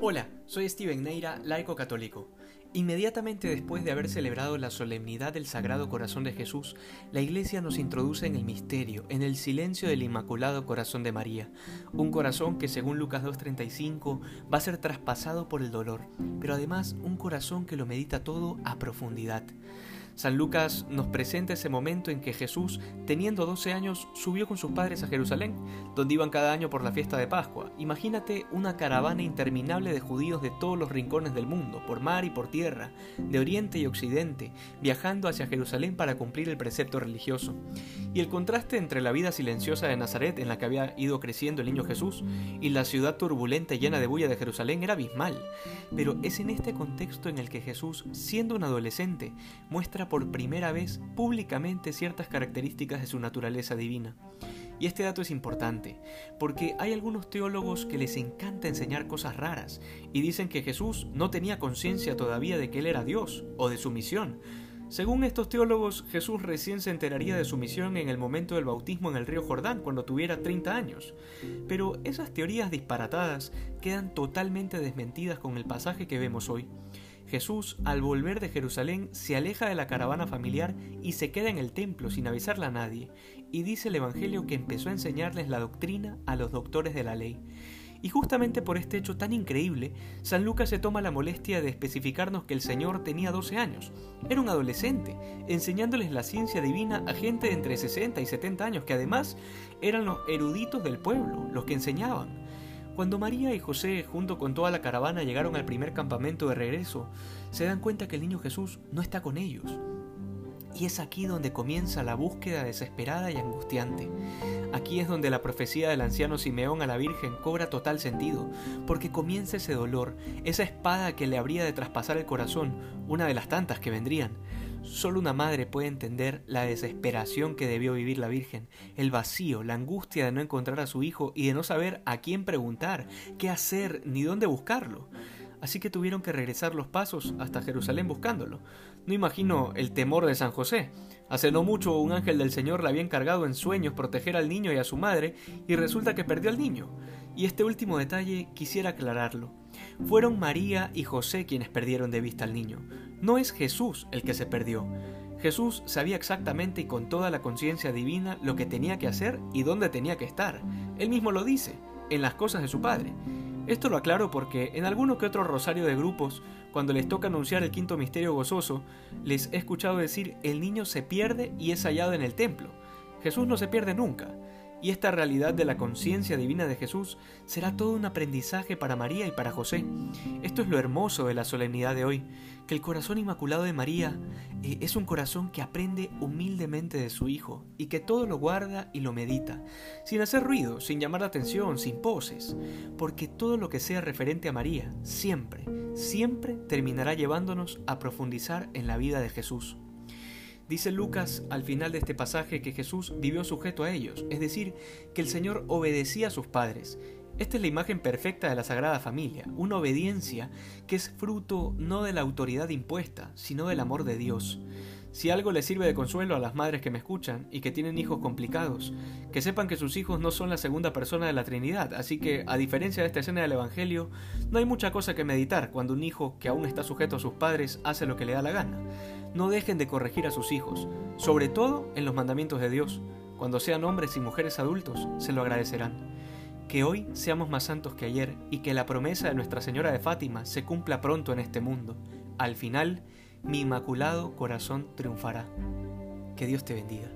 Hola, soy Steven Neira, laico católico. Inmediatamente después de haber celebrado la solemnidad del Sagrado Corazón de Jesús, la Iglesia nos introduce en el misterio, en el silencio del Inmaculado Corazón de María, un corazón que según Lucas 2.35 va a ser traspasado por el dolor, pero además un corazón que lo medita todo a profundidad. San Lucas nos presenta ese momento en que Jesús, teniendo 12 años, subió con sus padres a Jerusalén, donde iban cada año por la fiesta de Pascua. Imagínate una caravana interminable de judíos de todos los rincones del mundo, por mar y por tierra, de oriente y occidente, viajando hacia Jerusalén para cumplir el precepto religioso. Y el contraste entre la vida silenciosa de Nazaret, en la que había ido creciendo el niño Jesús, y la ciudad turbulenta y llena de bulla de Jerusalén era abismal. Pero es en este contexto en el que Jesús, siendo un adolescente, muestra por primera vez públicamente ciertas características de su naturaleza divina. Y este dato es importante, porque hay algunos teólogos que les encanta enseñar cosas raras y dicen que Jesús no tenía conciencia todavía de que Él era Dios o de su misión. Según estos teólogos, Jesús recién se enteraría de su misión en el momento del bautismo en el río Jordán, cuando tuviera 30 años. Pero esas teorías disparatadas quedan totalmente desmentidas con el pasaje que vemos hoy. Jesús, al volver de Jerusalén, se aleja de la caravana familiar y se queda en el templo sin avisarle a nadie, y dice el Evangelio que empezó a enseñarles la doctrina a los doctores de la ley. Y justamente por este hecho tan increíble, San Lucas se toma la molestia de especificarnos que el Señor tenía 12 años. Era un adolescente, enseñándoles la ciencia divina a gente de entre 60 y 70 años, que además eran los eruditos del pueblo, los que enseñaban. Cuando María y José, junto con toda la caravana, llegaron al primer campamento de regreso, se dan cuenta que el niño Jesús no está con ellos. Y es aquí donde comienza la búsqueda desesperada y angustiante. Aquí es donde la profecía del anciano Simeón a la Virgen cobra total sentido, porque comienza ese dolor, esa espada que le habría de traspasar el corazón, una de las tantas que vendrían. Solo una madre puede entender la desesperación que debió vivir la Virgen, el vacío, la angustia de no encontrar a su hijo y de no saber a quién preguntar, qué hacer ni dónde buscarlo. Así que tuvieron que regresar los pasos hasta Jerusalén buscándolo. No imagino el temor de San José. Hace no mucho un ángel del Señor le había encargado en sueños proteger al niño y a su madre, y resulta que perdió al niño. Y este último detalle quisiera aclararlo. Fueron María y José quienes perdieron de vista al niño. No es Jesús el que se perdió. Jesús sabía exactamente y con toda la conciencia divina lo que tenía que hacer y dónde tenía que estar. Él mismo lo dice, en las cosas de su Padre. Esto lo aclaro porque en alguno que otro rosario de grupos, cuando les toca anunciar el quinto misterio gozoso, les he escuchado decir el niño se pierde y es hallado en el templo. Jesús no se pierde nunca. Y esta realidad de la conciencia divina de Jesús será todo un aprendizaje para María y para José. Esto es lo hermoso de la solemnidad de hoy, que el corazón inmaculado de María eh, es un corazón que aprende humildemente de su Hijo y que todo lo guarda y lo medita, sin hacer ruido, sin llamar la atención, sin poses, porque todo lo que sea referente a María, siempre, siempre terminará llevándonos a profundizar en la vida de Jesús. Dice Lucas al final de este pasaje que Jesús vivió sujeto a ellos, es decir, que el Señor obedecía a sus padres. Esta es la imagen perfecta de la Sagrada Familia, una obediencia que es fruto no de la autoridad impuesta, sino del amor de Dios. Si algo les sirve de consuelo a las madres que me escuchan y que tienen hijos complicados, que sepan que sus hijos no son la segunda persona de la Trinidad, así que, a diferencia de esta escena del Evangelio, no hay mucha cosa que meditar cuando un hijo que aún está sujeto a sus padres hace lo que le da la gana. No dejen de corregir a sus hijos, sobre todo en los mandamientos de Dios. Cuando sean hombres y mujeres adultos, se lo agradecerán. Que hoy seamos más santos que ayer y que la promesa de Nuestra Señora de Fátima se cumpla pronto en este mundo. Al final, mi inmaculado corazón triunfará. Que Dios te bendiga.